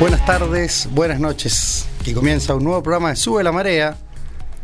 Buenas tardes, buenas noches. Aquí comienza un nuevo programa de Sube la Marea.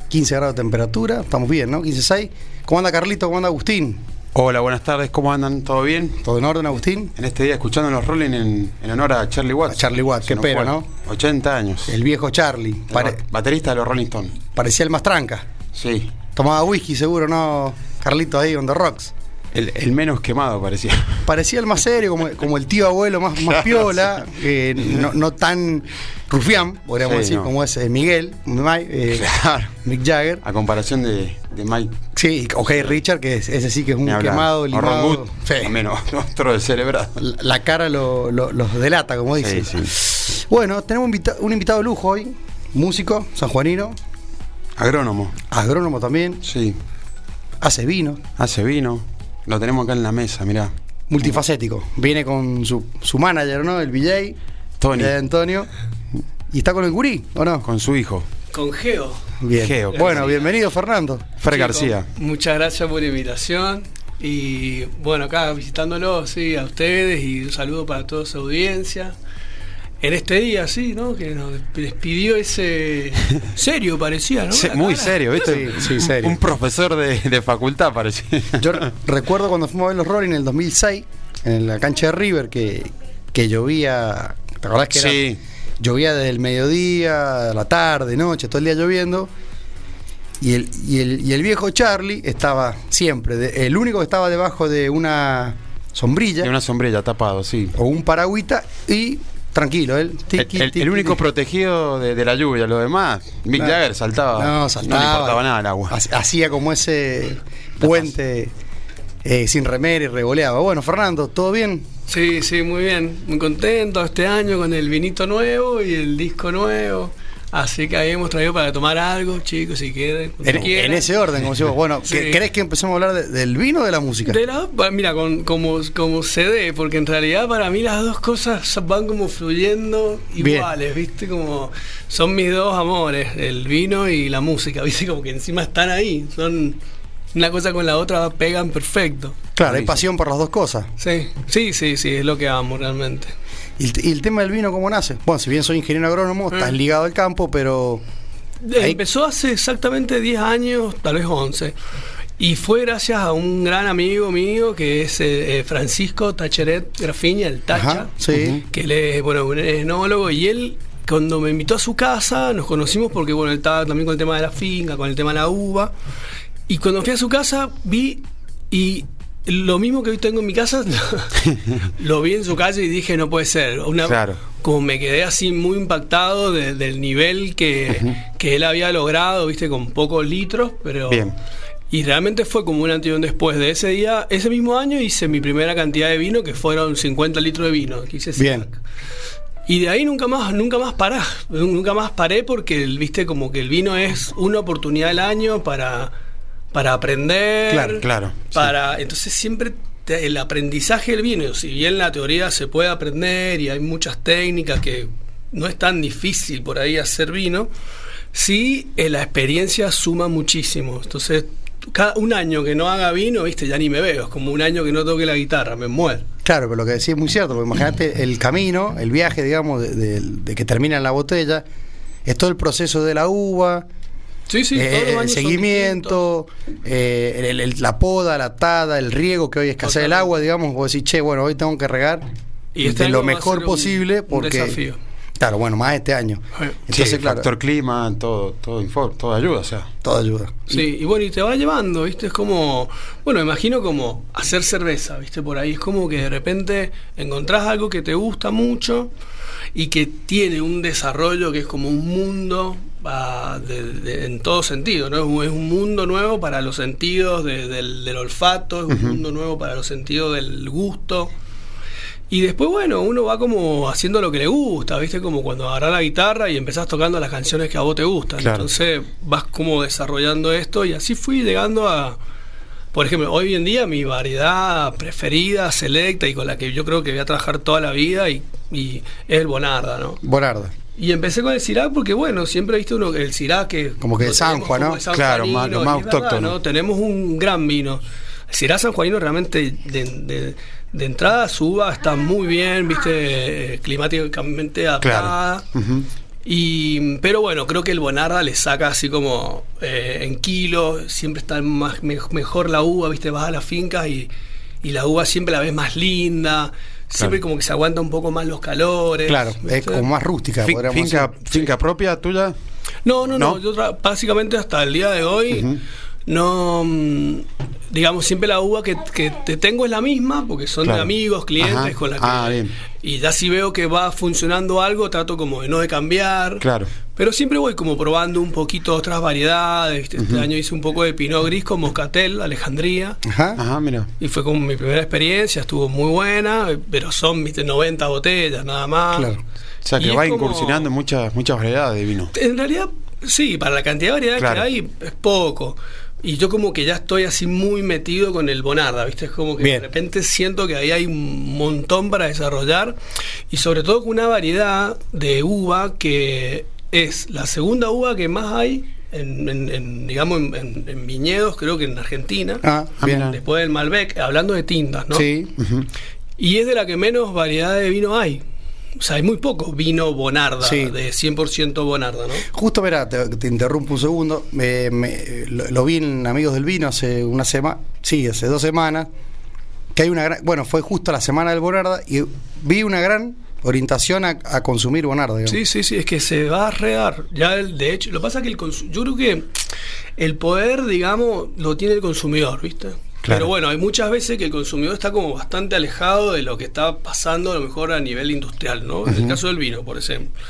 15 grados de temperatura, estamos bien, ¿no? 15.6. ¿Cómo anda Carlito? ¿Cómo anda Agustín? Hola, buenas tardes, ¿cómo andan? ¿Todo bien? ¿Todo en orden, Agustín? En este día escuchando los Rolling en, en honor a Charlie Watts. A Charlie Watts, qué pena. ¿no? 80 años. El viejo Charlie. El Pare- ba- baterista de los Rolling Stones. parecía el más tranca. Sí. Tomaba whisky seguro, ¿no? Carlito ahí on the rocks. El, el menos quemado parecía. Parecía el más serio, como, como el tío abuelo más, más piola, eh, no, no tan rufián, podríamos Sí, decir, no. como es eh, Miguel, Mike, eh, Claro. Mick Jagger. A comparación de, de Mike. Sí, o Hey Richard, que es- ese sí que es un quemado, O limado. Wood, Sí. también o- otro descerebrado. La, la cara lo- lo- los delata, como dicen. sí. Bueno, tenemos un, un invitado de lujo hoy, músico, sanjuanino, Agrónomo. agrónomo también, Sí. hace vino, Hace vino. Lo tenemos acá en la mesa, mirá. multifacético. Viene con su, su manager, ¿no? El VJ, Tony. de Antonio. Y está con el gurí, ¿o no? Con su hijo. Con Geo. Bien. Geo. Bueno, bienvenido, Fernando. Fred Chicos, García. Muchas gracias por la invitación. Y bueno, acá visitándolo, sí, a ustedes y un saludo para toda su audiencia. En este día, sí, ¿no? Que nos despidió ese. Serio parecía, ¿no? Se- muy cara. serio, ¿viste? Sí, sí, serio. Un profesor de, de facultad parecía. Yo re- recuerdo cuando fuimos a ver los Rolling en el 2006, en la cancha de River, que, que llovía. ¿Te acordás que era? Sí. Llovía desde el mediodía, a la tarde, noche, todo el día lloviendo. Y el, y el, y el viejo Charlie estaba siempre, de- el único que estaba debajo de una sombrilla De una sombrilla tapado, sí. o un paragüita y tranquilo, él. El, tiqui, el- el único protegido de, de la lluvia, lo demás, Mick No. Jagger saltaba. No, saltaba. le importaba nada el agua. Hac- Hacía como ese puente eh, sin remera y revoleaba. Bueno, Fernando, ¿todo bien? Sí, sí, muy bien. Muy contento este año con el vinito nuevo y el disco nuevo. Así que ahí hemos traído para tomar algo, chicos, si quieren. En, en ese orden, como decimos. Bueno, Sí. ¿qué- ¿querés que empecemos a hablar de- del vino o de la música? De la- mira, con, como, como se dé, porque en realidad para mí las dos cosas van como fluyendo Bien. iguales, ¿viste? Como son mis dos amores, el vino y la música, ¿viste? Como que encima están ahí, son una cosa con la otra pegan perfecto. Claro, hay pasión por las dos cosas. Sí, sí, sí, sí, es lo que amo realmente. ¿Y el, y el tema del vino cómo nace? Bueno, si bien soy ingeniero agrónomo, estás Mm. ligado al campo, pero Ahí- Empezó hace exactamente 10 años, tal vez 11. Y fue gracias a un gran amigo mío que es eh, eh, Francisco Tacheret Grafiña, el Tacha. Ajá, sí. que él es bueno, un enólogo y él cuando me invitó a su casa nos conocimos porque bueno, él estaba también con el tema de la finca, con el tema de la uva. Y cuando fui a su casa vi y lo mismo que hoy tengo en mi casa lo vi en su casa y dije no puede ser. Una, Claro. Como me quedé así muy impactado de- del nivel que, que él había logrado, viste, con pocos litros, pero Bien. y realmente fue como un antes después. De ese día, ese mismo año hice mi primera cantidad de vino, que fueron 50 litros de vino. que hice Bien. Y de ahí nunca más, nunca más pará. Nunca más paré porque, viste, como que el vino es una oportunidad al año para, para aprender. Claro, claro, sí. Para, Entonces siempre te- el aprendizaje del vino, si bien la teoría se puede aprender y hay muchas técnicas que no es tan difícil por ahí hacer vino, sí eh, la experiencia suma muchísimo. Entonces, cada, un año que no haga vino, viste, ya ni me veo. Es como un año que no toque la guitarra, me muero. Claro, pero lo que decís es muy cierto, porque imagínate el camino, el viaje, digamos, de, de- de que termina en la botella, es todo el proceso de la uva, Sí, sí, eh, todos los el seguimiento, eh, el- el- la poda, la tada, el riego, que hoy escasea el agua, digamos, vos decís, che, bueno, hoy tengo que regar Y este de año lo mejor un- posible, un porque... desafío. Claro, bueno, más este año. Entonces, sí, claro, factor clima, todo, todo, info- todo ayuda, o sea. todo ayuda. Sí, y bueno, y te va llevando, ¿viste? Es como, bueno, imagino como hacer cerveza, ¿viste? Por ahí es como que de repente encontrás algo que te gusta mucho y que tiene un desarrollo que es como un mundo de- de- en todo sentido, ¿no? Es un- Es un mundo nuevo para los sentidos de- del, del olfato, es un mundo nuevo para los sentidos del gusto. Y después, bueno, uno va como haciendo lo que le gusta, ¿viste? Como cuando agarrás la guitarra y empezás tocando las canciones que a vos te gustan. Claro. Entonces vas como desarrollando esto y así fui llegando a... Por ejemplo, hoy en día mi variedad preferida, selecta y con la que yo creo que voy a trabajar toda la vida y, y es el Bonarda, ¿no? Bonarda. Y empecé con el Sirac porque, bueno, siempre viste uno el Sirac que... Como que de tenemos Sanjua, ¿no? Claro, más- lo más autóctono. ¿no? Tenemos un gran vino. El Sirac sanjuanino realmente de, de- de entrada su uva está muy bien, viste, eh, climáticamente adaptada. Claro. Y, pero bueno, creo que el Bonarda le saca así como eh, en kilos, siempre está más, me- mejor la uva, viste, vas a las fincas y, y la uva siempre la ves más linda, siempre como que se aguanta un poco más los calores. Claro, es como más rústica, Fin- podríamos finca, decir. finca propia tuya. No, no, no. ¿No? Yo básicamente hasta el día de hoy, no. mm, Digamos, siempre la uva que, que te tengo es la misma, porque son Claro. de amigos, clientes Ajá. con la que. Ah, bien. Y ya si veo que va funcionando algo, trato como de no de cambiar. Claro. Pero siempre voy como probando un poquito otras variedades. ¿viste? Este año hice un poco de Pinot Gris con Moscatel, Alejandría. Ajá. Ajá, mira. Y fue como mi primera experiencia, estuvo muy buena, pero son ¿viste? 90 botellas nada más. Claro. O sea, que va incursionando muchas, muchas variedades de vino. En realidad, sí, para la cantidad de variedades Claro. que hay, es poco. Y yo como que ya estoy así muy metido con el Bonarda, ¿viste? Es como que Bien. de repente siento que ahí hay un montón para desarrollar y sobre todo con una variedad de uva que es la segunda uva que más hay en, en- en, digamos, en, en- en viñedos, creo que en Argentina. Ah, Ah, bien. Después del Malbec, hablando de tintas, ¿no? Sí. Y es de la que menos variedad de vino hay. O sea, hay muy poco vino Bonarda, Sí. de 100% Bonarda, ¿no? Justo, verá, te, te interrumpo un segundo. Me- me- lo, lo vi en Amigos del Vino hace una semana, sí, hace dos semanas. Que hay una gran, bueno, fue justo la semana del Bonarda y vi una gran orientación a, a consumir Bonarda. digamos. Sí, sí, sí, es que se va a regar. Ya, el- de hecho, lo que pasa es que el yo creo que el poder, digamos, lo tiene el consumidor, ¿viste? Claro. Pero bueno, hay muchas veces que el consumidor está como bastante alejado de lo que está pasando a lo mejor a nivel industrial, ¿no? En el caso del vino, por ejemplo.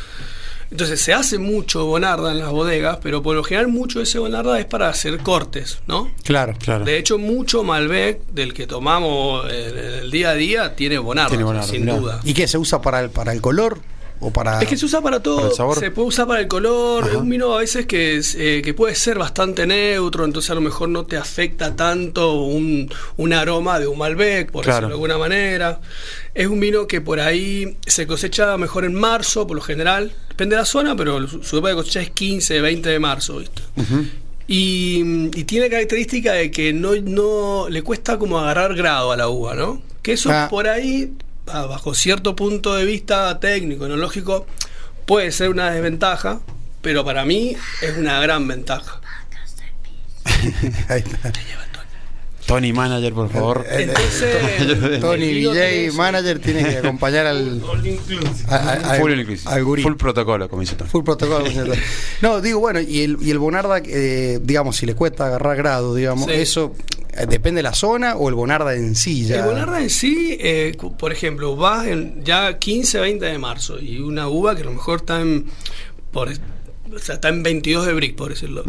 Entonces se hace mucho bonarda en las bodegas, pero por lo general mucho de ese bonarda es para hacer cortes, ¿no? Claro. Claro. De hecho, mucho Malbec del que tomamos en el día a día tiene bonarda, Tiene bonarda, sin mirá. duda. ¿Y qué se usa para el, para el color o para Es que se usa para todo. Se puede usar para el color. Ajá. Es un vino a veces que, es, eh, que puede ser bastante neutro, entonces a lo mejor no te afecta tanto un, un aroma de un Malbec, por Claro. decirlo de alguna manera. Es un vino que por ahí se cosecha mejor en marzo, por lo general. Depende de la zona, pero su, época de cosecha es 15, 20 de marzo, ¿viste? Y, y tiene característica de que no, no le cuesta como agarrar grado a la uva, ¿no? Que eso Ah. por ahí, bajo cierto punto de vista técnico, enológico, puede ser una desventaja, pero para mí es una gran ventaja. Ahí está. Tony Manager, por favor. Entonces, Tony VJ. Manager tiene que acompañar al, a- a- full, inclusive. al gurí. full protocolo, como dice Tony. Full protocolo. no, digo, bueno, y el, y el Bonarda, eh, digamos, si le cuesta agarrar grado, digamos, Sí. eso depende de la zona o el Bonarda en sí ya. El Bonarda en sí, eh, por ejemplo, vas en ya 15, 20 de marzo y una uva que a lo mejor está en, por, o sea, está en 22 de brick, por decirlo.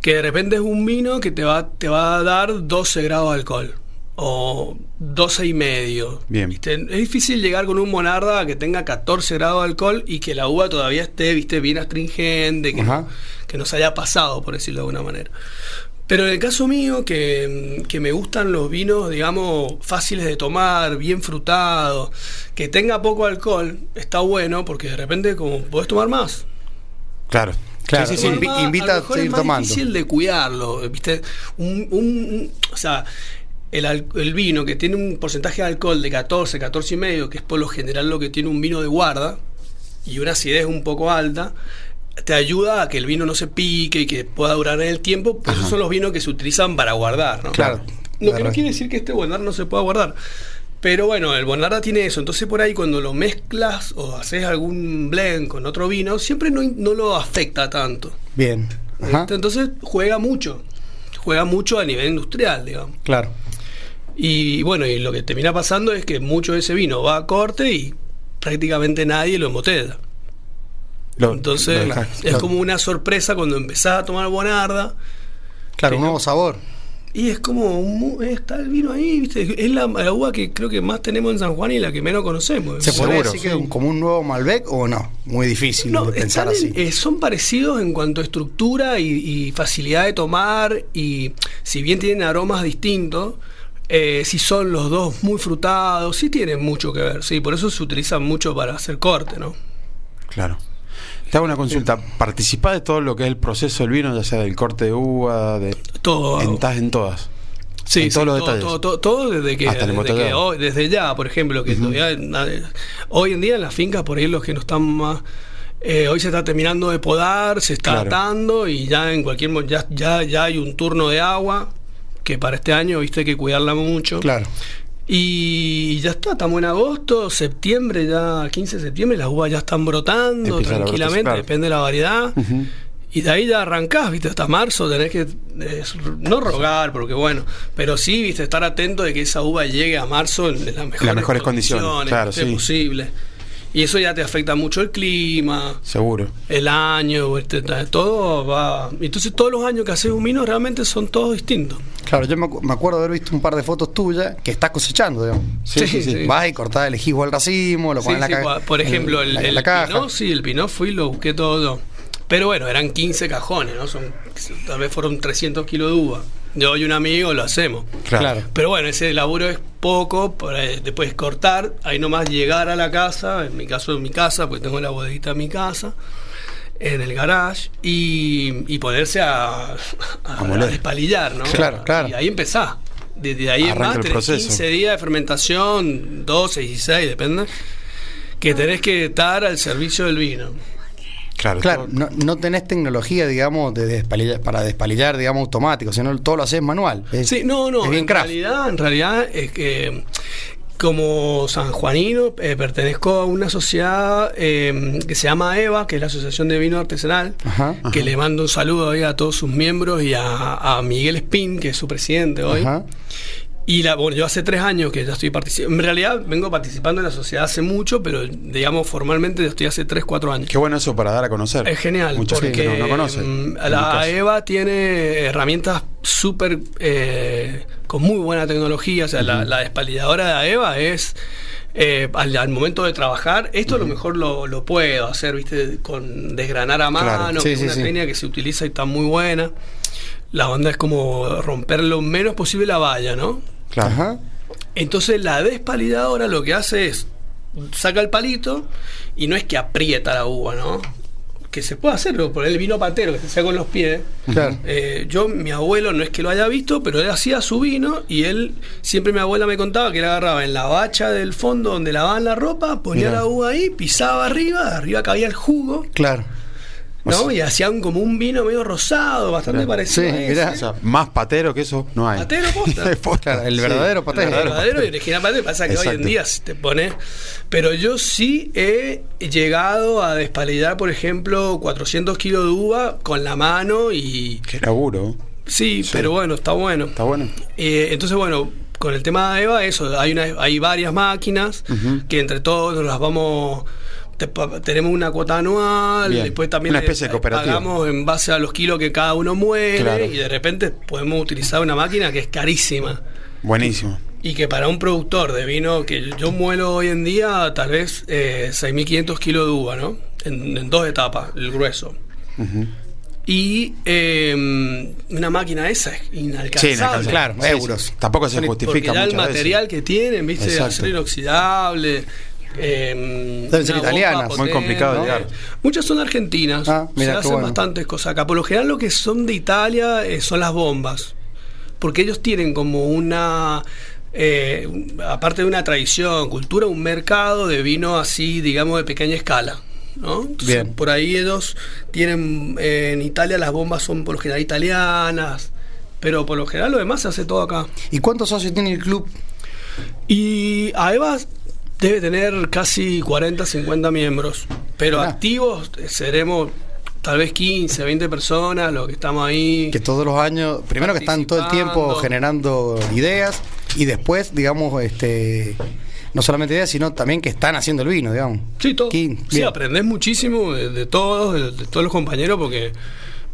Que de repente es un vino que te va, te va a dar 12 grados de alcohol o 12 y medio. Bien. ¿viste? Es difícil llegar con un Bonarda que tenga 14 grados de alcohol y que la uva todavía esté, viste, bien astringente, que, no, que no se haya pasado, por decirlo de alguna manera. Pero en el caso mío, que, que me gustan los vinos, digamos, fáciles de tomar, bien frutados, que tenga poco alcohol, está bueno porque de repente como podés tomar más. Claro. Claro, Sí, sí, sí. Tomar invi- más, invita a seguir es más tomando. difícil de cuidarlo, ¿viste? Un, un- un- o sea, el, el vino que tiene un porcentaje de alcohol de 14, 14 y medio, que es por lo general lo que tiene un vino de guarda, y una acidez un poco alta, te ayuda a que el vino no se pique y que pueda durar en el tiempo. Pues esos son los vinos que se utilizan para guardar, ¿no? Claro. Lo que no quiere decir que este Bonarda no se pueda guardar. Pero bueno, el Bonarda tiene eso. Entonces por ahí cuando lo mezclas o haces algún blend con otro vino, siempre no, no lo afecta tanto. Bien. Ajá. ¿viste? Entonces juega mucho. Juega mucho a nivel industrial, digamos. Claro. Y bueno, y lo que termina pasando es que mucho de ese vino va a corte y prácticamente nadie lo embotella. Lo- Entonces lo dejás- es claro. como una sorpresa cuando empezás a tomar Bonarda. Claro, un nuevo sabor. Y es como, un mu- está el vino ahí, ¿viste? Es la, la uva que creo que más tenemos en San Juan y la que menos conocemos. ¿Se decir que sí. un- como un nuevo Malbec o no? Muy difícil No, de pensar así. en- eh, son parecidos en cuanto a estructura y, y facilidad de tomar y si bien tienen aromas distintos, eh, si son los dos muy frutados, sí tienen mucho que ver, sí, por eso se utilizan mucho para hacer corte, ¿no? Claro. Te hago una consulta. ¿Participás de todo lo que es el proceso del vino, ya sea del corte de uva, de. Todo. En, estás en todas. Sí, en sí, todos los todo, detalles. todo, todo, todo desde que, Hasta desde, que hoy- desde ya, por ejemplo, que todavía hoy en día en las fincas por ahí los que no están más eh, hoy se está terminando de podar, se está Claro. atando y ya en cualquier ya, ya ya hay un turno de agua que para este año viste hay que cuidarla mucho. Claro. Y ya está, estamos en agosto, septiembre, ya 15 de septiembre, las uvas ya están brotando tranquilamente, claro. depende de la variedad. Y de ahí ya arrancás, viste, hasta marzo tenés que, eh, no rogar, porque bueno, pero sí, viste, estar atento de que esa uva llegue a marzo en las mejores, mejores condiciones, claro, sí. posible. Y eso ya te afecta mucho el clima, Seguro. el año, este, todo va... Entonces todos los años que haces un vino realmente son todos distintos. Claro, yo me, me acuerdo haber visto un par de fotos tuyas que estás cosechando, digamos. Sí, sí, sí. Sí. Vas y cortás, elegís el racimo, lo Sí, pones en la sí, caja. por ejemplo, el, caja. Pinot, sí, el Pinot fui y lo busqué todo yo. Pero bueno, eran 15 cajones, ¿no? Son, tal vez fueron 300 kilos de uva. Yo y un amigo lo hacemos. Claro. Pero bueno, ese laburo es poco, para después cortar, ahí nomás llegar a la casa, en mi caso en mi casa, porque tengo la bodeguita en mi casa, en el garage, y, y ponerse a, a, A moler. a despalillar, ¿no? Claro, claro. Y ahí empezás. Desde ahí en Arranca más el tenés proceso. 15 días de fermentación, 12, 16, depende, que tenés que estar al servicio del vino. Claro. Claro, todo- no, no tenés tecnología, digamos, de despalillar, para despalillar, digamos, automático, sino todo lo haces manual. Es- Sí, no, no. Es bien en craft. realidad, en realidad es que como sanjuanino eh, pertenezco a una sociedad eh, que se llama EVA, que es la Asociación de Vino Artesanal, Ajá. que le mando un saludo ahí a todos sus miembros y a, a Miguel Spin, que es su presidente hoy. Ajá. Y la, bueno, yo hace tres años que ya estoy participando. En realidad vengo participando en la sociedad hace mucho, pero digamos formalmente ya estoy hace tres, cuatro años. Qué bueno eso para dar a conocer. Es genial, Mucha porque gente no, no conoce. mi la. EVA tiene herramientas súper eh, con muy buena tecnología. O sea, la, la despalilladora de EVA es eh, al, al momento de trabajar. Esto a lo mejor lo, lo puedo hacer, viste, con desgranar a mano, Claro. Sí, que es sí, una sí. técnica que se utiliza y está muy buena. La onda es como romper lo menos posible la valla, ¿no? Claro. Ajá. Entonces la despalidadora lo que hace es saca el palito y no es que aprieta la uva, ¿no? Que se puede hacerlo por el vino patero que se hace con los pies. Claro. Eh, yo, mi abuelo, no es que lo haya visto, pero él hacía su vino y él, siempre mi abuela me contaba que él agarraba en la bacha del fondo donde lavaban la ropa, ponía la uva ahí, pisaba arriba, arriba cabía el jugo, Claro. ¿No? y hacían como un vino medio rosado, bastante Mirá. parecido Sí, a ese. mirá. O sea, más patero que eso no hay. Patero posta. Es posta. Claro, el Sí, verdadero patero. El verdadero y original patero. Pasa que hoy en día si te pones. Pero yo sí he llegado a despalillar, por ejemplo, 400 kilos de uva con la mano y. Qué laburo. Sí, Sí. pero bueno, está bueno. Está bueno. Eh, entonces, bueno, con el tema de Eva, eso, hay, una, hay varias máquinas que entre todos nos las vamos. Te- tenemos una cuota anual, Bien. después también Una le- especie de cooperativa. pagamos en base a los kilos que cada uno muere Claro. y de repente podemos utilizar una máquina que es carísima. Buenísimo. Y que para un productor de vino, que yo muelo hoy en día tal vez eh, 6.500 kilos de uva, ¿no? En, en dos etapas, el grueso. Y eh, una máquina esa es inalcanzable. Sí, inalcanzable. Claro, Sí, sí. euros. Tampoco se Porque justifica ya el material veces. que tienen, ¿viste? Exacto. Acero inoxidable. Eh, Deben ser italianas. Muy complicado de llegar. Muchas son argentinas. Ah, mira, se hacen bueno. bastantes cosas acá. Por lo general, lo que son de Italia eh, son las bombas. Porque ellos tienen como una. eh, aparte de una tradición, cultura, un mercado de vino así, digamos, de pequeña escala. ¿no? Entonces, Bien. Por ahí ellos tienen. eh, en Italia las bombas son por lo general italianas. Pero por lo general lo demás se hace todo acá. ¿Y cuántos socios tiene el club? Y AEVA debe tener casi 40, 50 miembros, pero activos seremos tal vez 15, 20 personas, los que estamos ahí. Que todos los años, primero que están todo el tiempo generando ideas y después, digamos, este no solamente ideas, sino también que están haciendo el vino, digamos. Sí, todo. Aquí, sí, aprendés muchísimo de, de todos, de, de todos los compañeros, porque,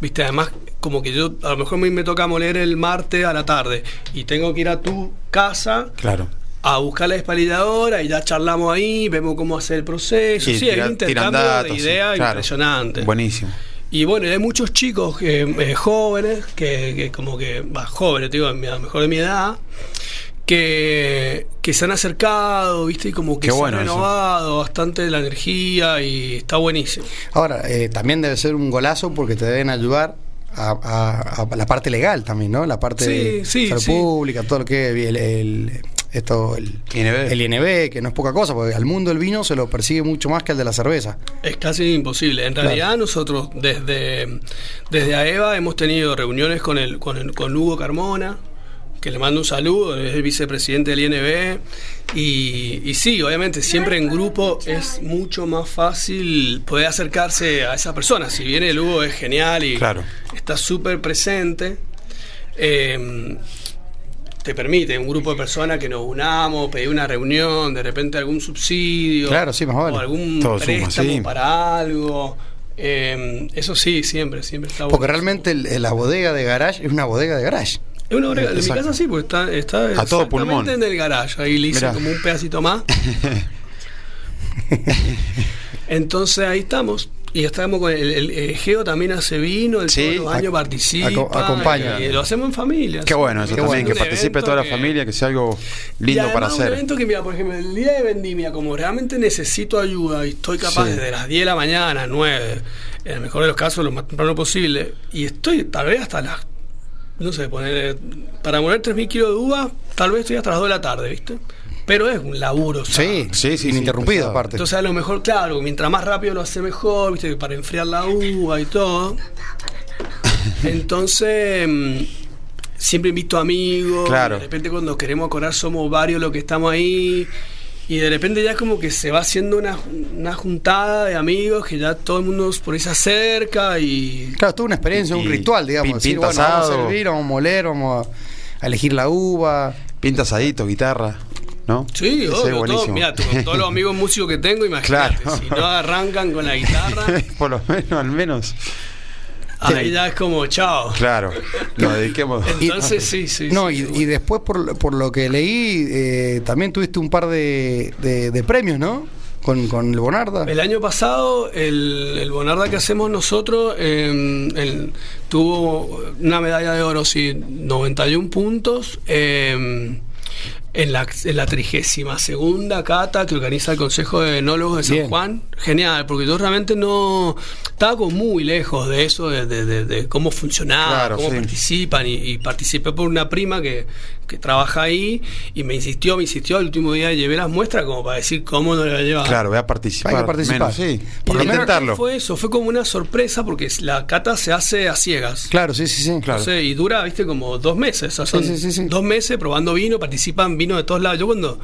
viste, además, como que yo, a lo mejor me, me toca moler el martes a la tarde y tengo que ir a tu casa Claro. A buscar la despalilladora y ya charlamos ahí, vemos cómo hacer el proceso. Sí, hay tira- un tiran intercambio datos, de sí, ideas claro. impresionante. Buenísimo. Y bueno, hay muchos chicos que, eh, jóvenes, que, que como que, va, jóvenes, te digo, a lo mejor de mi edad, que, que se han acercado, ¿viste? Y como que Qué se bueno han eso. renovado bastante la energía y está buenísimo. Ahora, eh, también debe ser un golazo porque te deben ayudar a, a- a la parte legal también, ¿no? La parte Sí, de sí, salud sí. pública, todo lo que es el, el- esto, el INB. el INB, que no es poca cosa, porque al mundo del vino se lo persigue mucho más que al de la cerveza. Es casi imposible. En Claro. realidad nosotros desde, desde AEVA hemos tenido reuniones con, el, con, el- con Hugo Carmona, que le mando un saludo, es el vicepresidente del INB. Y, y sí, obviamente siempre en grupo es mucho más fácil poder acercarse a esa persona. Si bien el Hugo es genial y Claro. está súper presente, eh, te permite un grupo de personas que nos unamos, pedir una reunión, de repente algún subsidio, Claro, sí, más vale. o algún Todo suma, préstamo sí. para algo. Eh, eso sí, siempre, siempre está Porque bueno. realmente el- la bodega de garage es una bodega de garage. Es una bodega- en mi casa sí, porque está, está A todo pulmón. en el garage. Ahí le hice Mirá. como un pedacito más. Entonces ahí estamos. Y estamos con el, el- el Geo también hace vino, el Sí, todos los años ac- participa. aco- acompaña. Y lo hacemos en familia. Qué bueno eso también, que Un participe toda la que- familia, que sea algo lindo y para un hacer. evento que, mira, por ejemplo, el día de vendimia, como realmente necesito ayuda y estoy capaz Sí. desde las 10 de la mañana, 9, en el mejor de los casos, lo más temprano posible, y estoy tal vez hasta las, no sé, poner, para moler 3.000 kilos de uva, tal vez estoy hasta las 2 de la tarde, ¿viste? Pero es un laburo, Sí, sí, sí, ininterrumpido aparte. entonces a lo mejor, claro, mientras más rápido lo hace mejor, viste, para enfriar la uva y todo. Entonces, mm, siempre invito amigos. Claro. De repente cuando queremos acordar somos varios los que estamos ahí. Y de repente ya es como que se va haciendo una, una juntada de amigos que ya todo el mundo por ahí se acerca y... Claro, es toda una experiencia, un ritual, digamos. Decir, pinta bueno, vamos a servir, vamos a moler, vamos a elegir la uva. Pinta asadito, guitarra, ¿no? Sí, obvio, todo, mira, con todos los amigos músicos que tengo, imagínate, Claro. si no arrancan con la guitarra, Por lo menos, al menos. ahí ya es como chao. Claro, nos dediquemos. Entonces sí, sí. No, sí, y, bueno. y después, por, por lo que leí, eh, también tuviste un par de, de- de premios, ¿no? Con, con el Bonarda. El año pasado, el, el Bonarda que hacemos nosotros eh, el- tuvo una medalla de oro, sí, 91 puntos. eh, en la, en la trigésima segunda cata que organiza el Consejo de Enólogos de San Bien. Juan. Genial, porque yo realmente no estaba como muy lejos de eso, de, de- de- de cómo funcionaba, Claro, cómo sí. participan. Y, y participé por una prima que, que trabaja ahí y me insistió, me insistió. El último día llevé las muestras como para decir cómo no la llevaba. Claro, voy a participar. Hay que participar. Menos, sí. Por intentarlo. Fue eso, fue como una sorpresa porque la cata se hace a ciegas. Claro, sí, sí, sí. Claro. Entonces, y dura, viste, como dos meses. O sea, son Sí, sí, sí, sí. dos meses probando vino, participan vino de todos lados. Yo cuando,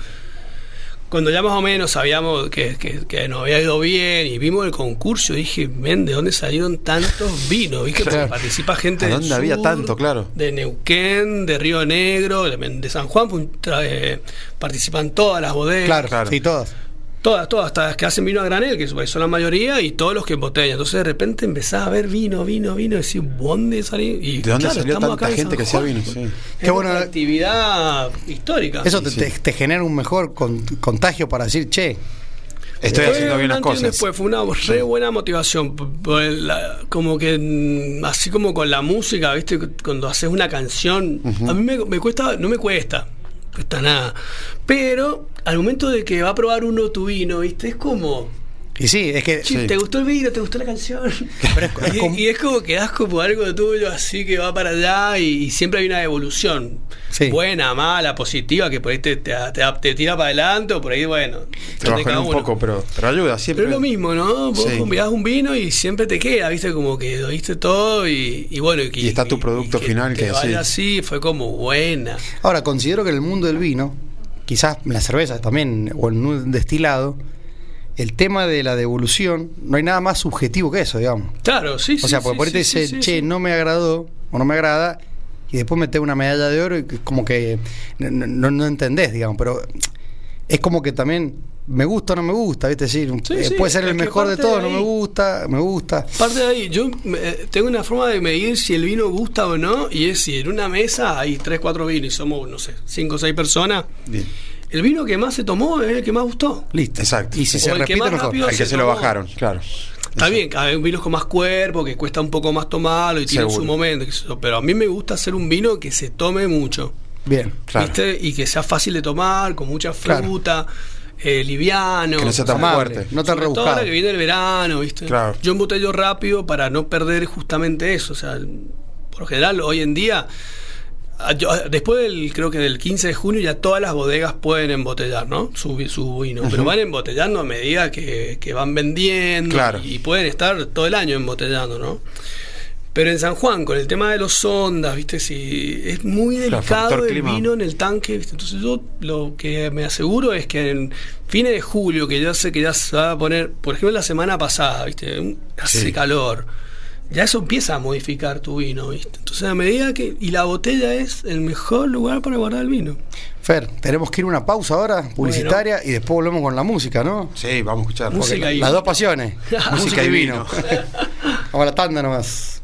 cuando ya más o menos sabíamos que, que, que nos había ido bien y vimos el concurso, dije, men, ¿de dónde salieron tantos vinos? ¿Viste? Porque Claro. participa gente ¿A del dónde había sur, tanto? Claro. De Neuquén, de Río Negro, de, de San Juan, eh, participan todas las bodegas. Claro, Claro. sí, todas. Todas, todas, hasta las que hacen vino a granel, que son la mayoría, y todos los que embotellan. Entonces de repente empezás a ver vino, vino, vino, y decís, ¿dónde salió? Y, ¿De dónde claro, salió tanta gente que hacía vino? Sí. Es Qué bueno. una actividad histórica. Eso te, Sí. te- te genera un mejor con- contagio para decir, che, Estoy Fue haciendo bien las cosas. Después fue una re buena motivación. Como que, mm, así como con la música, ¿viste? Cuando haces una canción, a mí me, me cuesta, no me cuesta, cuesta nada. Pero al momento de que va a probar uno tu vino, ¿viste? Es como. y sí, es que "Che, Sí. ¿Te gustó el vino? ¿Te gustó la canción? Pero es- es y, como- y es como que das como algo tuyo así que va para allá y, y siempre hay una evolución. Sí. Buena, mala, positiva, que por ahí te, te, te- te tira para adelante o por ahí, bueno. Te bajan un poco, pero, pero ayuda siempre. Pero es lo mismo, ¿no? Vos Sí. convidás un vino y siempre te queda, ¿viste? Como que lo diste todo y, y bueno. Y está tu producto final que vaya sí. así, fue como buena. Ahora, considero que en el mundo del vino, quizás en la cerveza también, o en un destilado, el tema de la devolución, no hay nada más subjetivo que eso, digamos. Claro, sí, O sí. sea, porque sí, por ahí te dice, sí, che, no me agradó o no me agrada, y después metes una medalla de oro y como que no, no- no entendés, digamos, pero es como que también me gusta o no me gusta, ¿viste? Es decir, Sí, eh, sí, puede ser es el que mejor de todos, no me gusta, me gusta. Parte de ahí, yo eh, tengo una forma de medir si el vino gusta o no, y es si en una mesa hay 3, 4 vinos y somos, no sé, 5 o 6 personas, Bien. el vino que más se tomó es el que más gustó. Listo. Exacto. Y si O se el que repite, más mejor. Al que se se lo bajaron, claro. Está bien, hay vinos con más cuerpo, que cuesta un poco más tomarlo y tiene Seguro. su momento, pero a mí me gusta hacer un vino que se tome mucho. Bien. Claro. ¿viste? Y que sea fácil de tomar, con mucha Claro. Eh, liviano. Que no sea tan Amable, fuerte. no tan rebuscado. ahora que viene el verano, ¿viste? Claro. Yo embotello rápido para no perder justamente eso. O sea, por lo general, hoy en día, ah, yo, ah, después del, creo que del 15 de junio, ya todas las bodegas pueden embotellar, ¿no? Su, su vino. Pero van embotellando a medida que, que van vendiendo. Claro. Y, y pueden estar todo el año embotellando, ¿no? Pero en San Juan, con el tema de los ondas, ¿viste? Si es muy delicado el clima. vino en el tanque, ¿viste? Entonces yo lo que me aseguro es que en fines de julio, que ya sé que ya se va a poner, por ejemplo la semana pasada, ¿viste? Hace Sí. calor. Ya eso empieza a modificar tu vino, ¿viste? Entonces a medida que... Y la botella es el mejor lugar para guardar el vino. Fer, tenemos que ir a una pausa ahora, publicitaria, y después volvemos con la música, ¿no? Sí, vamos a escuchar. Música Porque y las vino. dos pasiones. música y vino. Vamos a la tanda nomás.